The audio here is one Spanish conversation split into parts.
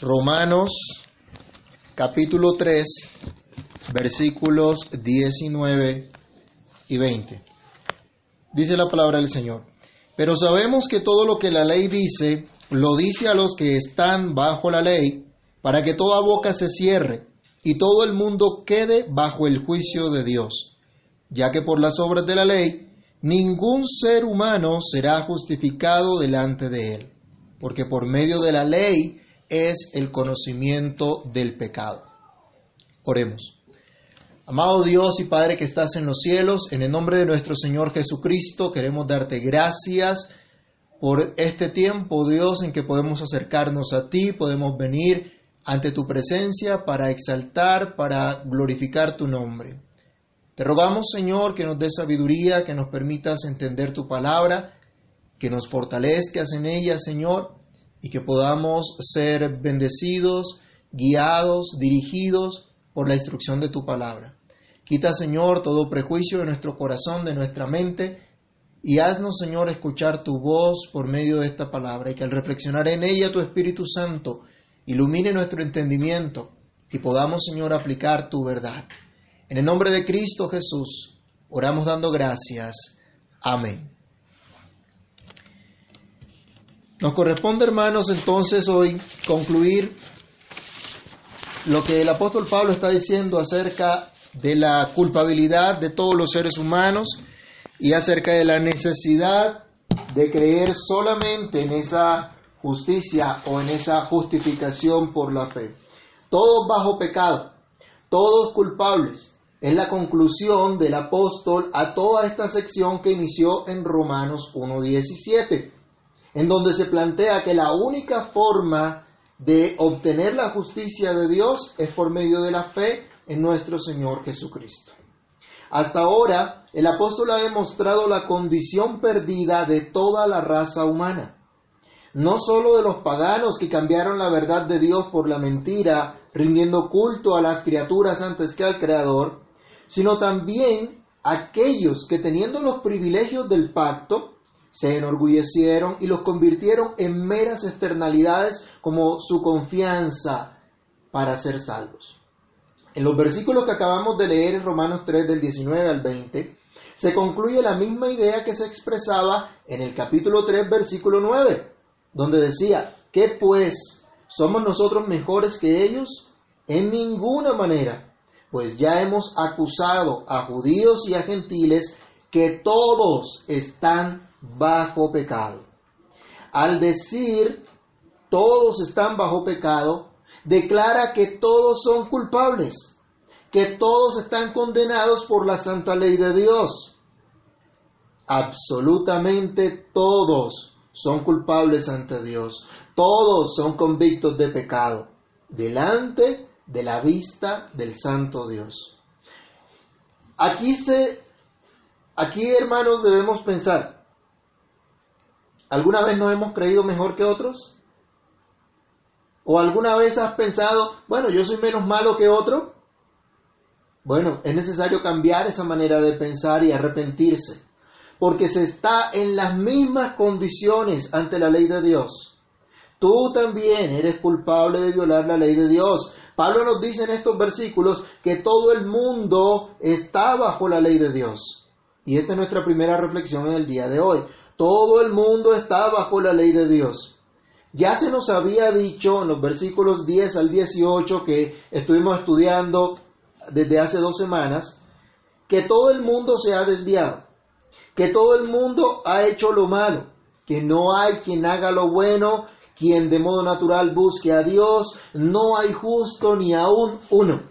Romanos capítulo 3, versículos 19 y 20. Dice la palabra del Señor. Pero sabemos que todo lo que la ley dice, lo dice a los que están bajo la ley, para que toda boca se cierre y todo el mundo quede bajo el juicio de Dios, ya que por las obras de la ley ningún ser humano será justificado delante de él, porque por medio de la ley es el conocimiento del pecado. Oremos. Amado Dios y Padre que estás en los cielos, en el nombre de nuestro Señor Jesucristo queremos darte gracias por este tiempo, Dios, en que podemos acercarnos a ti, podemos venir ante tu presencia para exaltar, para glorificar tu nombre. Te rogamos, Señor, que nos dé sabiduría, que nos permitas entender tu palabra, que nos fortalezcas en ella, Señor, y que podamos ser bendecidos, guiados, dirigidos por la instrucción de tu palabra. Quita, Señor, todo prejuicio de nuestro corazón, de nuestra mente, y haznos, Señor, escuchar tu voz por medio de esta palabra, y que al reflexionar en ella tu Espíritu Santo ilumine nuestro entendimiento y podamos, Señor, aplicar tu verdad. En el nombre de Cristo Jesús, oramos dando gracias. Amén. Nos corresponde, hermanos, entonces hoy concluir lo que el apóstol Pablo está diciendo acerca de la culpabilidad de todos los seres humanos y acerca de la necesidad de creer solamente en esa justicia o en esa justificación por la fe. Todos bajo pecado, todos culpables. Es la conclusión del apóstol a toda esta sección que inició en Romanos 1.17, en donde se plantea que la única forma de obtener la justicia de Dios es por medio de la fe en nuestro Señor Jesucristo. Hasta ahora, el apóstol ha demostrado la condición perdida de toda la raza humana no sólo de los paganos que cambiaron la verdad de Dios por la mentira, rindiendo culto a las criaturas antes que al Creador, sino también aquellos que teniendo los privilegios del pacto, se enorgullecieron y los convirtieron en meras externalidades como su confianza para ser salvos. En los versículos que acabamos de leer en Romanos 3 del 19 al 20, se concluye la misma idea que se expresaba en el capítulo 3 versículo 9 donde decía, ¿qué pues? ¿Somos nosotros mejores que ellos? En ninguna manera, pues ya hemos acusado a judíos y a gentiles que todos están bajo pecado. Al decir todos están bajo pecado, declara que todos son culpables, que todos están condenados por la santa ley de Dios. Absolutamente todos son culpables ante Dios. Todos son convictos de pecado delante de la vista del santo Dios. Aquí se aquí hermanos debemos pensar ¿Alguna vez nos hemos creído mejor que otros? ¿O alguna vez has pensado, bueno, yo soy menos malo que otro? Bueno, es necesario cambiar esa manera de pensar y arrepentirse porque se está en las mismas condiciones ante la ley de Dios. Tú también eres culpable de violar la ley de Dios. Pablo nos dice en estos versículos que todo el mundo está bajo la ley de Dios. Y esta es nuestra primera reflexión en el día de hoy. Todo el mundo está bajo la ley de Dios. Ya se nos había dicho en los versículos 10 al 18 que estuvimos estudiando desde hace dos semanas, que todo el mundo se ha desviado que todo el mundo ha hecho lo malo, que no hay quien haga lo bueno, quien de modo natural busque a Dios, no hay justo ni aún uno.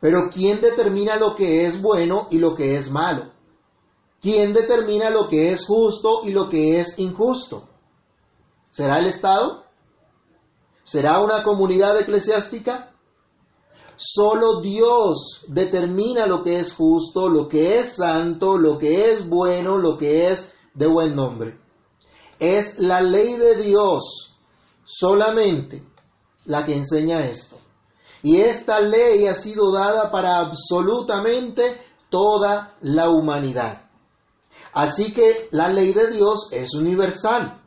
Pero ¿quién determina lo que es bueno y lo que es malo? ¿Quién determina lo que es justo y lo que es injusto? ¿Será el Estado? ¿Será una comunidad eclesiástica? Solo Dios determina lo que es justo, lo que es santo, lo que es bueno, lo que es de buen nombre. Es la ley de Dios solamente la que enseña esto. Y esta ley ha sido dada para absolutamente toda la humanidad. Así que la ley de Dios es universal.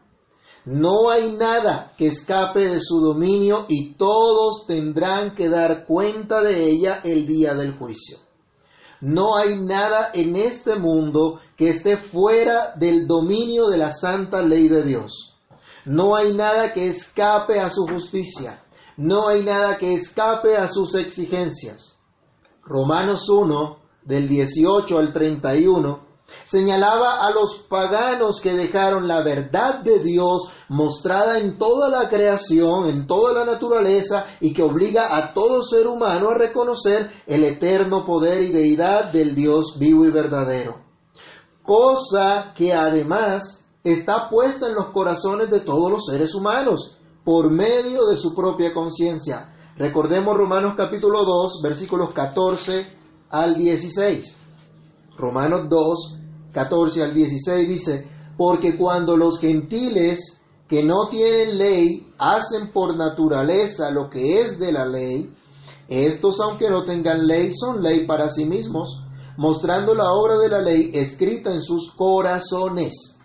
No hay nada que escape de su dominio y todos tendrán que dar cuenta de ella el día del juicio. No hay nada en este mundo que esté fuera del dominio de la santa ley de Dios. No hay nada que escape a su justicia. No hay nada que escape a sus exigencias. Romanos 1, del 18 al 31, señalaba a los paganos que dejaron la verdad de Dios mostrada en toda la creación, en toda la naturaleza, y que obliga a todo ser humano a reconocer el eterno poder y deidad del Dios vivo y verdadero. Cosa que además está puesta en los corazones de todos los seres humanos por medio de su propia conciencia. Recordemos Romanos capítulo 2, versículos 14 al 16. Romanos 2, 14 al 16 dice, porque cuando los gentiles que no tienen ley hacen por naturaleza lo que es de la ley, estos aunque no tengan ley son ley para sí mismos, mostrando la obra de la ley escrita en sus corazones,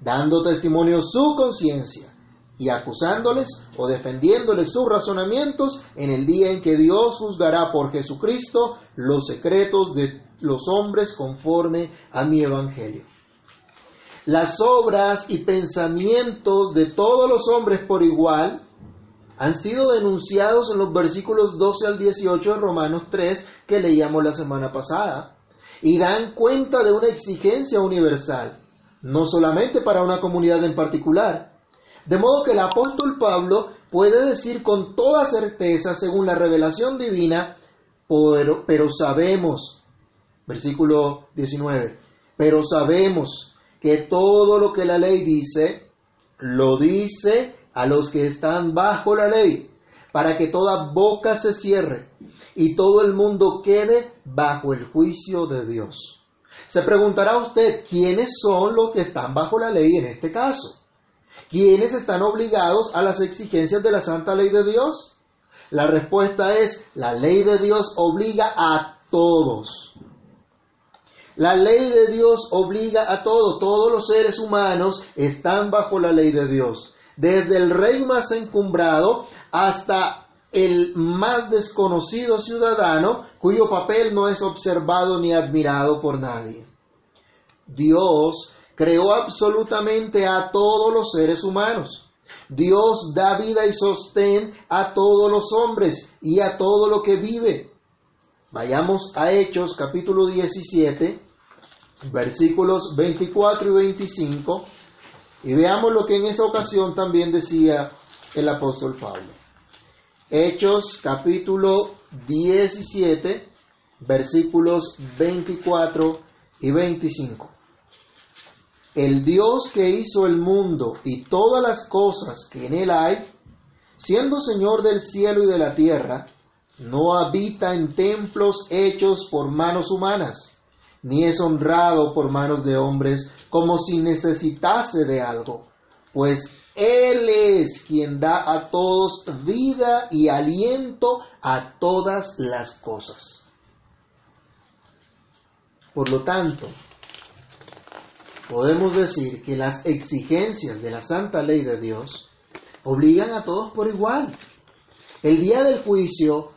dando testimonio su conciencia y acusándoles o defendiéndoles sus razonamientos en el día en que Dios juzgará por Jesucristo los secretos de los hombres conforme a mi evangelio. Las obras y pensamientos de todos los hombres por igual han sido denunciados en los versículos 12 al 18 de Romanos 3 que leíamos la semana pasada y dan cuenta de una exigencia universal, no solamente para una comunidad en particular. De modo que el apóstol Pablo puede decir con toda certeza, según la revelación divina, pero, pero sabemos Versículo 19. Pero sabemos que todo lo que la ley dice, lo dice a los que están bajo la ley, para que toda boca se cierre y todo el mundo quede bajo el juicio de Dios. Se preguntará usted, ¿quiénes son los que están bajo la ley en este caso? ¿Quiénes están obligados a las exigencias de la santa ley de Dios? La respuesta es, la ley de Dios obliga a todos. La ley de Dios obliga a todos, todos los seres humanos están bajo la ley de Dios, desde el rey más encumbrado hasta el más desconocido ciudadano cuyo papel no es observado ni admirado por nadie. Dios creó absolutamente a todos los seres humanos. Dios da vida y sostén a todos los hombres y a todo lo que vive. Vayamos a Hechos capítulo 17, versículos 24 y 25, y veamos lo que en esa ocasión también decía el apóstol Pablo. Hechos capítulo 17, versículos 24 y 25. El Dios que hizo el mundo y todas las cosas que en él hay, siendo Señor del cielo y de la tierra, no habita en templos hechos por manos humanas ni es honrado por manos de hombres como si necesitase de algo, pues Él es quien da a todos vida y aliento a todas las cosas. Por lo tanto, podemos decir que las exigencias de la santa ley de Dios obligan a todos por igual. El día del juicio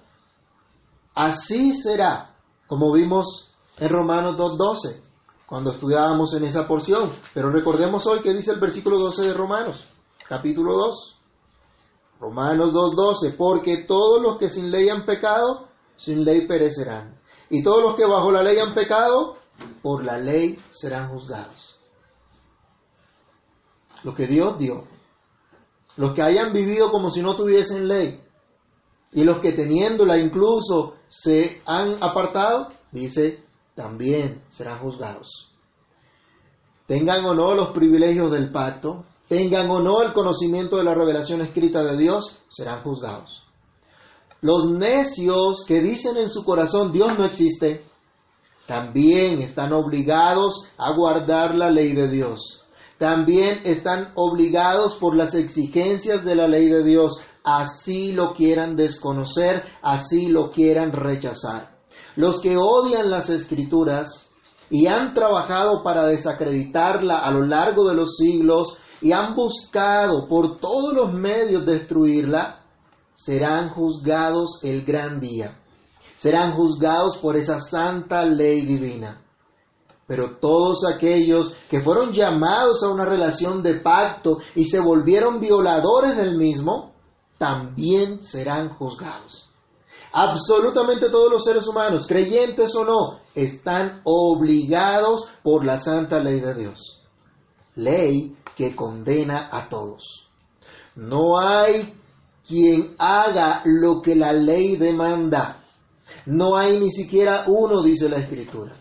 así será, como vimos en Romanos 2.12, cuando estudiábamos en esa porción. Pero recordemos hoy que dice el versículo 12 de Romanos, capítulo 2. Romanos 2.12, porque todos los que sin ley han pecado, sin ley perecerán. Y todos los que bajo la ley han pecado, por la ley serán juzgados. Lo que Dios dio. Los que hayan vivido como si no tuviesen ley. Y los que teniéndola incluso se han apartado, dice, también serán juzgados. Tengan o no los privilegios del pacto, tengan o no el conocimiento de la revelación escrita de Dios, serán juzgados. Los necios que dicen en su corazón Dios no existe, también están obligados a guardar la ley de Dios. También están obligados por las exigencias de la ley de Dios, así lo quieran desconocer, así lo quieran rechazar. Los que odian las escrituras y han trabajado para desacreditarla a lo largo de los siglos y han buscado por todos los medios destruirla, serán juzgados el gran día. Serán juzgados por esa santa ley divina. Pero todos aquellos que fueron llamados a una relación de pacto y se volvieron violadores del mismo, también serán juzgados. Absolutamente todos los seres humanos, creyentes o no, están obligados por la santa ley de Dios. Ley que condena a todos. No hay quien haga lo que la ley demanda. No hay ni siquiera uno, dice la Escritura.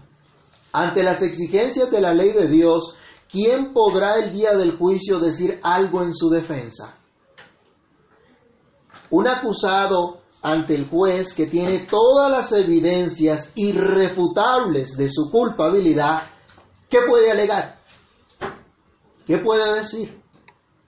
Ante las exigencias de la ley de Dios, ¿quién podrá el día del juicio decir algo en su defensa? Un acusado ante el juez que tiene todas las evidencias irrefutables de su culpabilidad, ¿qué puede alegar? ¿Qué puede decir?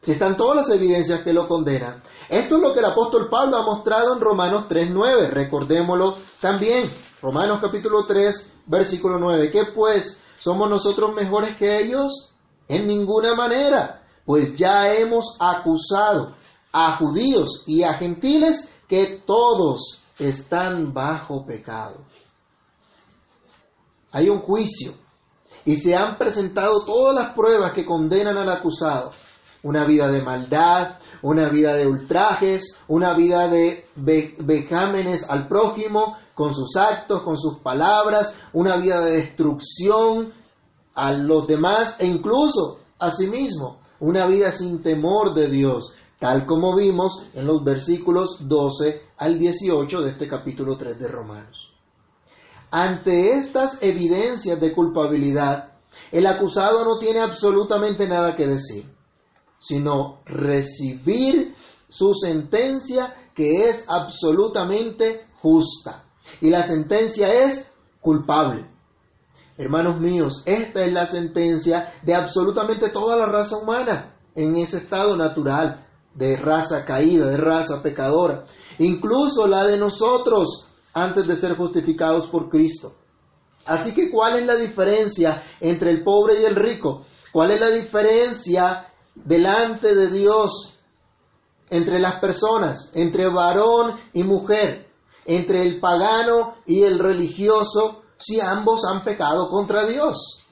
Si están todas las evidencias que lo condenan. Esto es lo que el apóstol Pablo ha mostrado en Romanos 3.9. Recordémoslo también. Romanos capítulo 3, versículo 9. ¿Qué pues? ¿Somos nosotros mejores que ellos? En ninguna manera. Pues ya hemos acusado a judíos y a gentiles que todos están bajo pecado. Hay un juicio y se han presentado todas las pruebas que condenan al acusado. Una vida de maldad, una vida de ultrajes, una vida de vejámenes al prójimo con sus actos, con sus palabras, una vida de destrucción a los demás e incluso a sí mismo, una vida sin temor de Dios, tal como vimos en los versículos 12 al 18 de este capítulo 3 de Romanos. Ante estas evidencias de culpabilidad, el acusado no tiene absolutamente nada que decir, sino recibir su sentencia que es absolutamente justa. Y la sentencia es culpable. Hermanos míos, esta es la sentencia de absolutamente toda la raza humana en ese estado natural de raza caída, de raza pecadora, incluso la de nosotros antes de ser justificados por Cristo. Así que, ¿cuál es la diferencia entre el pobre y el rico? ¿Cuál es la diferencia delante de Dios entre las personas, entre varón y mujer, entre el pagano y el religioso, si ambos han pecado contra Dios?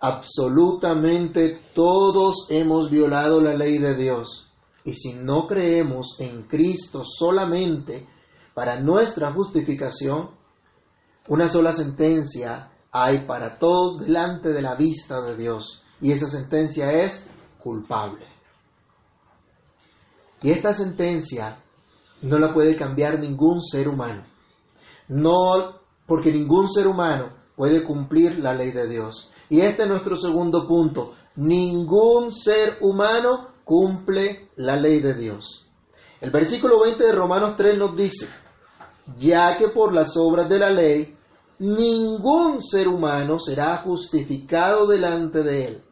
Absolutamente todos hemos violado la ley de Dios. Y si no creemos en Cristo solamente para nuestra justificación, una sola sentencia hay para todos delante de la vista de Dios. Y esa sentencia es culpable. Y esta sentencia no la puede cambiar ningún ser humano. No, porque ningún ser humano puede cumplir la ley de Dios. Y este es nuestro segundo punto. Ningún ser humano cumple la ley de Dios. El versículo 20 de Romanos 3 nos dice, ya que por las obras de la ley ningún ser humano será justificado delante de él,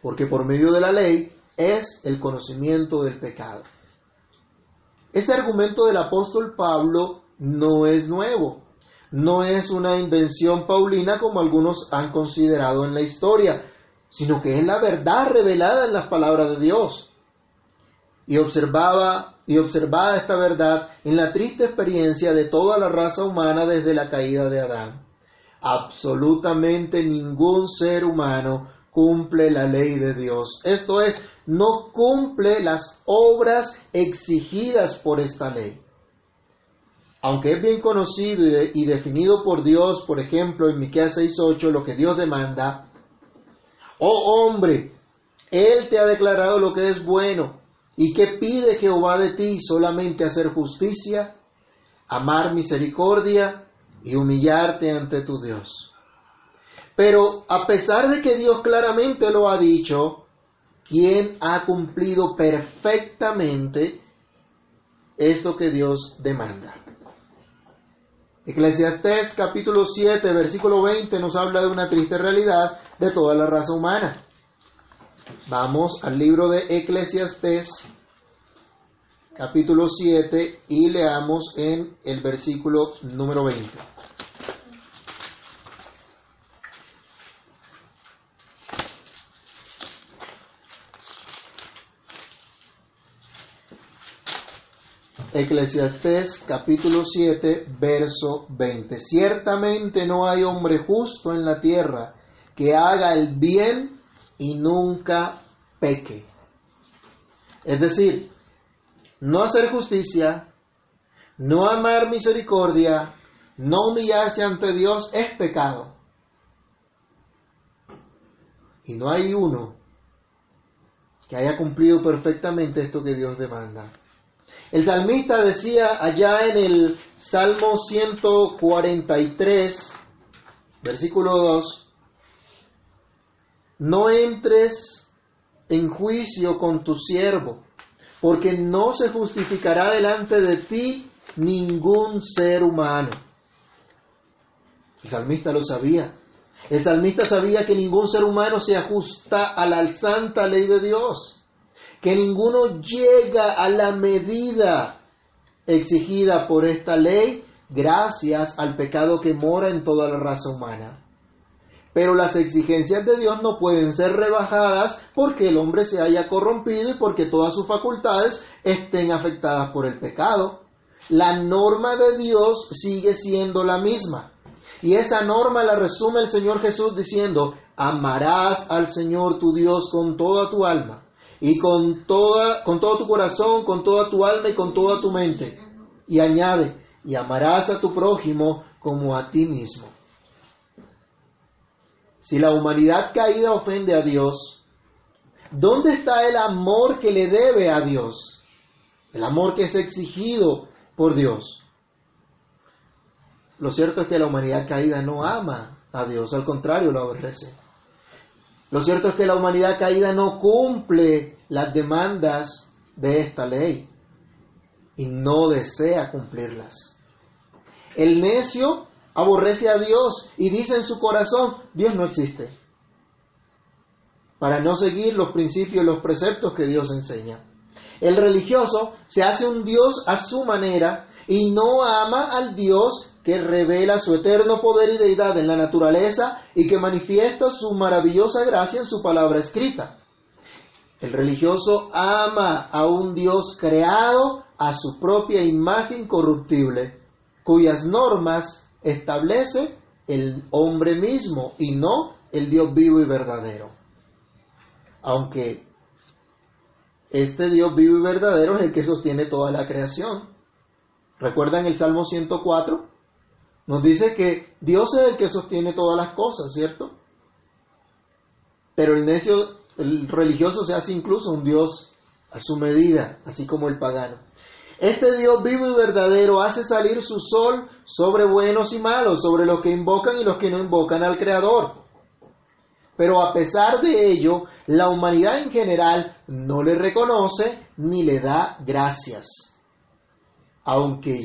porque por medio de la ley es el conocimiento del pecado. Ese argumento del apóstol Pablo no es nuevo no es una invención paulina como algunos han considerado en la historia, sino que es la verdad revelada en las palabras de Dios. Y observaba y observaba esta verdad en la triste experiencia de toda la raza humana desde la caída de Adán. Absolutamente ningún ser humano cumple la ley de Dios. Esto es, no cumple las obras exigidas por esta ley aunque es bien conocido y, definido por Dios, por ejemplo, en Miqueas 6:8, lo que Dios demanda, oh hombre, Él te ha declarado lo que es bueno, y que pide Jehová de ti solamente hacer justicia, amar misericordia y humillarte ante tu Dios. Pero a pesar de que Dios claramente lo ha dicho, ¿quién ha cumplido perfectamente esto que Dios demanda? Eclesiastés capítulo 7, versículo 20 nos habla de una triste realidad de toda la raza humana. Vamos al libro de Eclesiastés capítulo 7 y leamos en el versículo número 20. Eclesiastés capítulo 7, verso 20. Ciertamente no hay hombre justo en la tierra que haga el bien y nunca peque. Es decir, no hacer justicia, no amar misericordia, no humillarse ante Dios es pecado. Y no hay uno que haya cumplido perfectamente esto que Dios demanda. El salmista decía allá en el Salmo 143, versículo 2, no entres en juicio con tu siervo, porque no se justificará delante de ti ningún ser humano. El salmista lo sabía. El salmista sabía que ningún ser humano se ajusta a la santa ley de Dios, que ninguno llega a la medida exigida por esta ley gracias al pecado que mora en toda la raza humana. Pero las exigencias de Dios no pueden ser rebajadas porque el hombre se haya corrompido y porque todas sus facultades estén afectadas por el pecado. La norma de Dios sigue siendo la misma. Y esa norma la resume el Señor Jesús diciendo, amarás al Señor tu Dios con toda tu alma y con, toda, con todo tu corazón, con toda tu alma y con toda tu mente. Y añade, y amarás a tu prójimo como a ti mismo. Si la humanidad caída ofende a Dios, ¿dónde está el amor que le debe a Dios? El amor que es exigido por Dios. Lo cierto es que la humanidad caída no ama a Dios, al contrario, lo aborrece. Lo cierto es que la humanidad caída no cumple las demandas de esta ley y no desea cumplirlas. El necio aborrece a Dios y dice en su corazón, Dios no existe, para no seguir los principios y los preceptos que Dios enseña. El religioso se hace un Dios a su manera y no ama al Dios que revela su eterno poder y deidad en la naturaleza y que manifiesta su maravillosa gracia en su palabra escrita. El religioso ama a un Dios creado a su propia imagen corruptible, cuyas normas establece el hombre mismo y no el Dios vivo y verdadero. Aunque este Dios vivo y verdadero es el que sostiene toda la creación. ¿Recuerdan el Salmo 104? Nos dice que Dios es el que sostiene todas las cosas, ¿cierto? Pero el necio, el religioso se hace incluso un Dios a su medida, así como el pagano. Este Dios vivo y verdadero hace salir su sol sobre buenos y malos, sobre los que invocan y los que no invocan al Creador. Pero a pesar de ello, la humanidad en general no le reconoce ni le da gracias aunque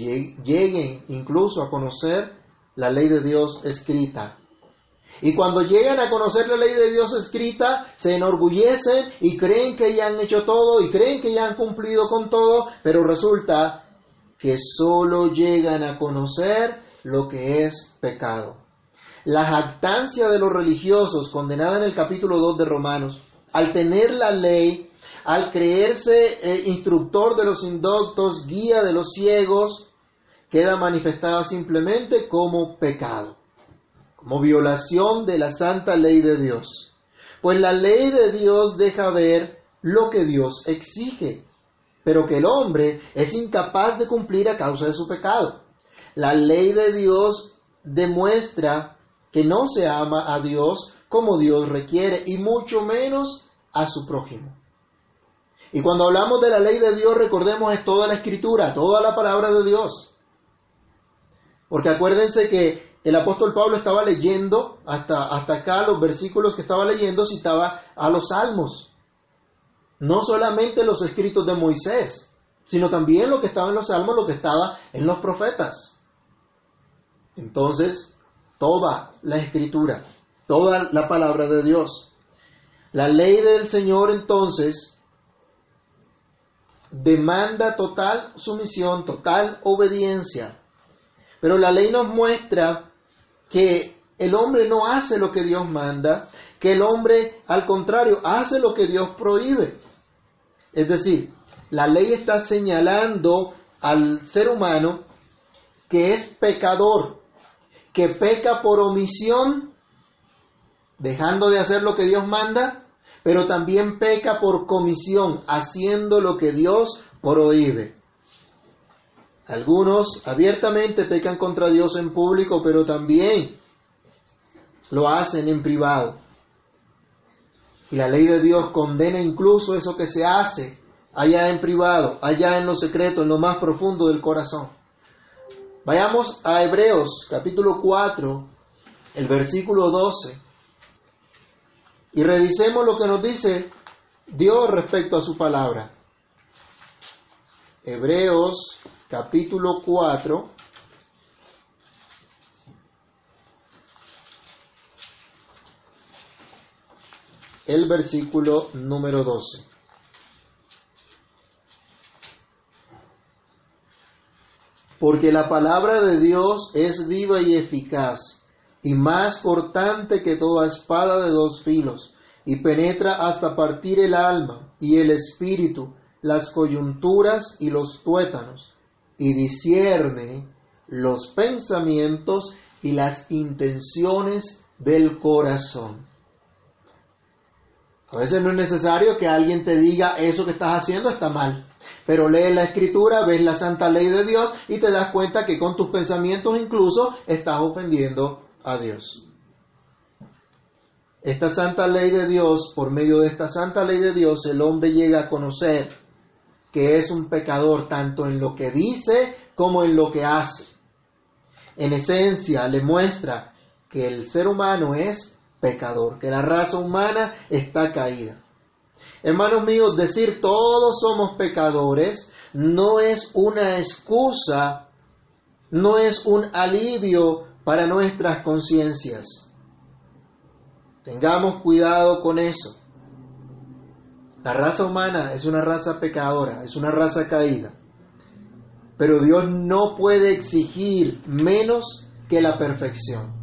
lleguen incluso a conocer la ley de Dios escrita. Y cuando llegan a conocer la ley de Dios escrita, se enorgullecen y creen que ya han hecho todo y creen que ya han cumplido con todo, pero resulta que solo llegan a conocer lo que es pecado. La jactancia de los religiosos, condenada en el capítulo 2 de Romanos, al tener la ley al creerse eh, instructor de los indoctos, guía de los ciegos, queda manifestada simplemente como pecado, como violación de la santa ley de Dios. Pues la ley de Dios deja ver lo que Dios exige, pero que el hombre es incapaz de cumplir a causa de su pecado. La ley de Dios demuestra que no se ama a Dios como Dios requiere y mucho menos a su prójimo. Y cuando hablamos de la ley de Dios, recordemos es toda la escritura, toda la palabra de Dios. Porque acuérdense que el apóstol Pablo estaba leyendo, hasta, hasta acá los versículos que estaba leyendo, citaba a los salmos. No solamente los escritos de Moisés, sino también lo que estaba en los salmos, lo que estaba en los profetas. Entonces, toda la escritura, toda la palabra de Dios. La ley del Señor entonces demanda total sumisión, total obediencia. Pero la ley nos muestra que el hombre no hace lo que Dios manda, que el hombre al contrario hace lo que Dios prohíbe. Es decir, la ley está señalando al ser humano que es pecador, que peca por omisión, dejando de hacer lo que Dios manda, pero también peca por comisión, haciendo lo que Dios prohíbe. Algunos abiertamente pecan contra Dios en público, pero también lo hacen en privado. Y la ley de Dios condena incluso eso que se hace allá en privado, allá en lo secreto, en lo más profundo del corazón. Vayamos a Hebreos capítulo 4, el versículo 12, y revisemos lo que nos dice Dios respecto a su palabra. Hebreos capítulo 4, el versículo número 12. Porque la palabra de Dios es viva y eficaz, y más cortante que toda espada de dos filos, y penetra hasta partir el alma y el espíritu, las coyunturas y los tuétanos, y discierne los pensamientos y las intenciones del corazón. A veces no es necesario que alguien te diga eso que estás haciendo está mal. Pero lees la escritura, ves la santa ley de Dios y te das cuenta que con tus pensamientos incluso estás ofendiendo a Dios. Esta santa ley de Dios, por medio de esta santa ley de Dios, el hombre llega a conocer que es un pecador tanto en lo que dice como en lo que hace. En esencia le muestra que el ser humano es pecador, que la raza humana está caída. Hermanos míos, decir todos somos pecadores no es una excusa, no es un alivio para nuestras conciencias. Tengamos cuidado con eso. La raza humana es una raza pecadora, es una raza caída. Pero Dios no puede exigir menos que la perfección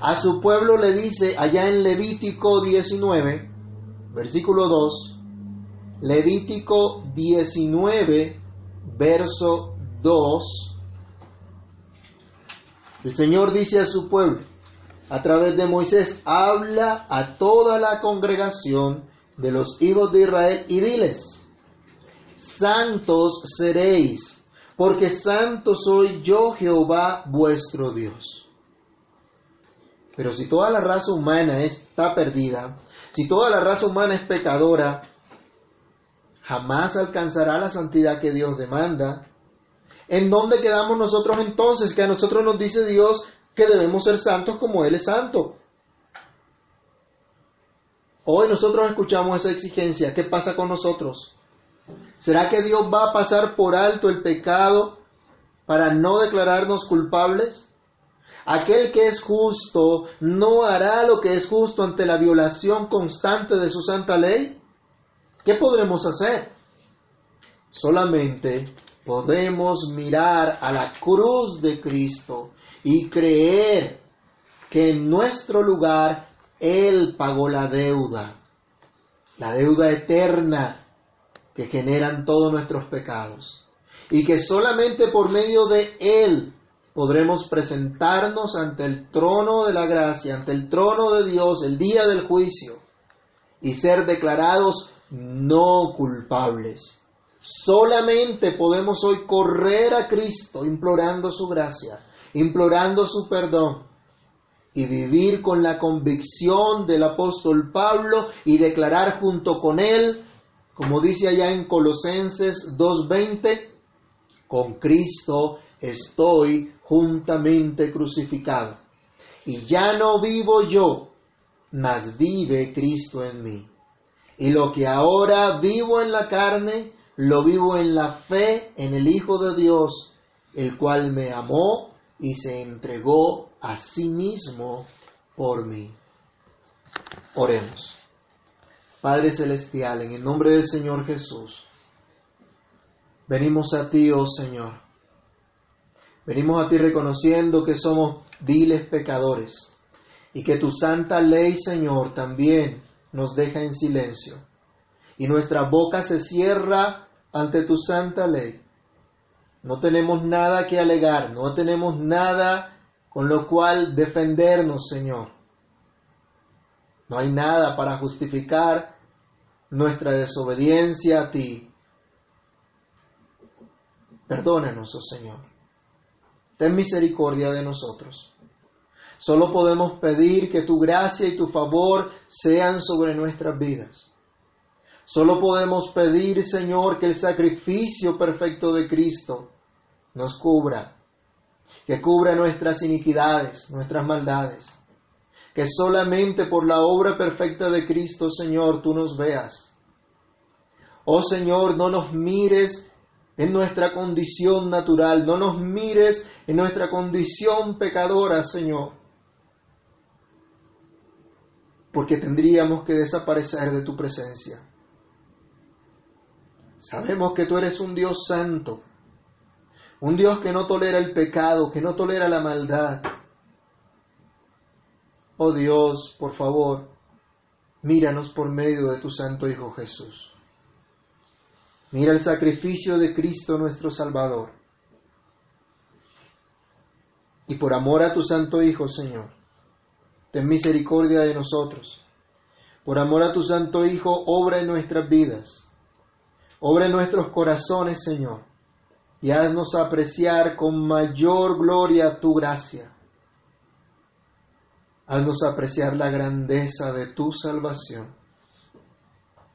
a su pueblo le dice allá en Levítico 19, versículo 2, Levítico 19, verso 2, el Señor dice a su pueblo, a través de Moisés, habla a toda la congregación de los hijos de Israel y diles, santos seréis, porque santo soy yo Jehová vuestro Dios. Pero si toda la raza humana está perdida, si toda la raza humana es pecadora, jamás alcanzará la santidad que Dios demanda. ¿En dónde quedamos nosotros entonces? Que a nosotros nos dice Dios que debemos ser santos como Él es santo. Hoy nosotros escuchamos esa exigencia. ¿Qué pasa con nosotros? ¿Será que Dios va a pasar por alto el pecado para no declararnos culpables? Aquel que es justo no hará lo que es justo ante la violación constante de su santa ley. ¿Qué podremos hacer? Solamente podemos mirar a la cruz de Cristo y creer que en nuestro lugar Él pagó la deuda, la deuda eterna que generan todos nuestros pecados, y que solamente por medio de Él podremos presentarnos ante el trono de la gracia, ante el trono de Dios el día del juicio y ser declarados no culpables. Solamente podemos hoy correr a Cristo implorando su gracia, implorando su perdón y vivir con la convicción del apóstol Pablo y declarar junto con él, como dice allá en Colosenses 2.20, con Cristo estoy juntamente crucificado. Y ya no vivo yo, mas vive Cristo en mí. Y lo que ahora vivo en la carne, lo vivo en la fe en el Hijo de Dios, el cual me amó y se entregó a sí mismo por mí. Oremos. Padre Celestial, en el nombre del Señor Jesús, venimos a ti, oh Señor Venimos a ti reconociendo que somos viles pecadores y que tu santa ley, Señor, también nos deja en silencio. Y nuestra boca se cierra ante tu santa ley. No tenemos nada que alegar, no tenemos nada con lo cual defendernos, Señor. No hay nada para justificar nuestra desobediencia a ti. Perdónanos, oh Señor. Ten misericordia de nosotros. Solo podemos pedir que tu gracia y tu favor sean sobre nuestras vidas. Solo podemos pedir, Señor, que el sacrificio perfecto de Cristo nos cubra, que cubra nuestras iniquidades, nuestras maldades, que solamente por la obra perfecta de Cristo, Señor, tú nos veas. Oh Señor, no nos mires en nuestra condición natural, no nos mires en nuestra condición pecadora, Señor porque tendríamos que desaparecer de tu presencia. Sabemos que tú eres un Dios santo, un Dios que no tolera el pecado, que no tolera la maldad. Oh Dios, por favor, míranos por medio de tu Santo Hijo Jesús. Mira el sacrificio de Cristo nuestro Salvador. Y por amor a tu Santo Hijo, Señor, ten misericordia de nosotros. Por amor a tu Santo Hijo, obra en nuestras vidas, obra en nuestros corazones, Señor, y haznos apreciar con mayor gloria tu gracia. Haznos apreciar la grandeza de tu salvación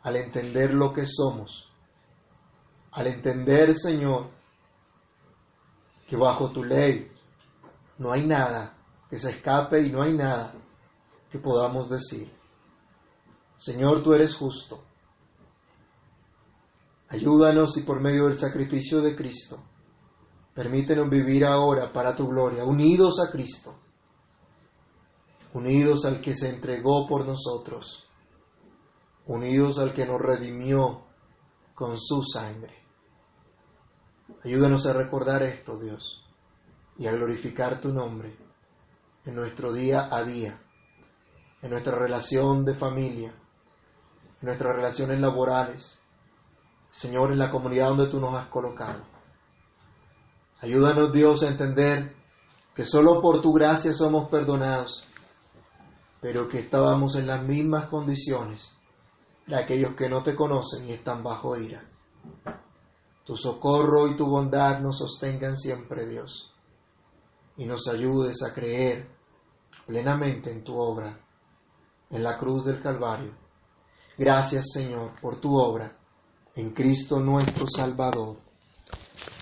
al entender lo que somos, al entender, Señor, que bajo tu ley no hay nada que se escape y no hay nada que podamos decir, Señor, tú eres justo. Ayúdanos y por medio del sacrificio de Cristo, permítenos vivir ahora para tu gloria, unidos a Cristo, unidos al que se entregó por nosotros, unidos al que nos redimió con su sangre. Ayúdanos a recordar esto, Dios, y a glorificar tu nombre en nuestro día a día en nuestra relación de familia, en nuestras relaciones laborales, Señor, en la comunidad donde tú nos has colocado. Ayúdanos, Dios, a entender que solo por tu gracia somos perdonados, pero que estábamos en las mismas condiciones de aquellos que no te conocen y están bajo ira. Tu socorro y tu bondad nos sostengan siempre, Dios, y nos ayudes a creer plenamente en tu obra en la cruz del Calvario. Gracias Señor por tu obra en Cristo nuestro Salvador.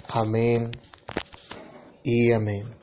Amén y amén.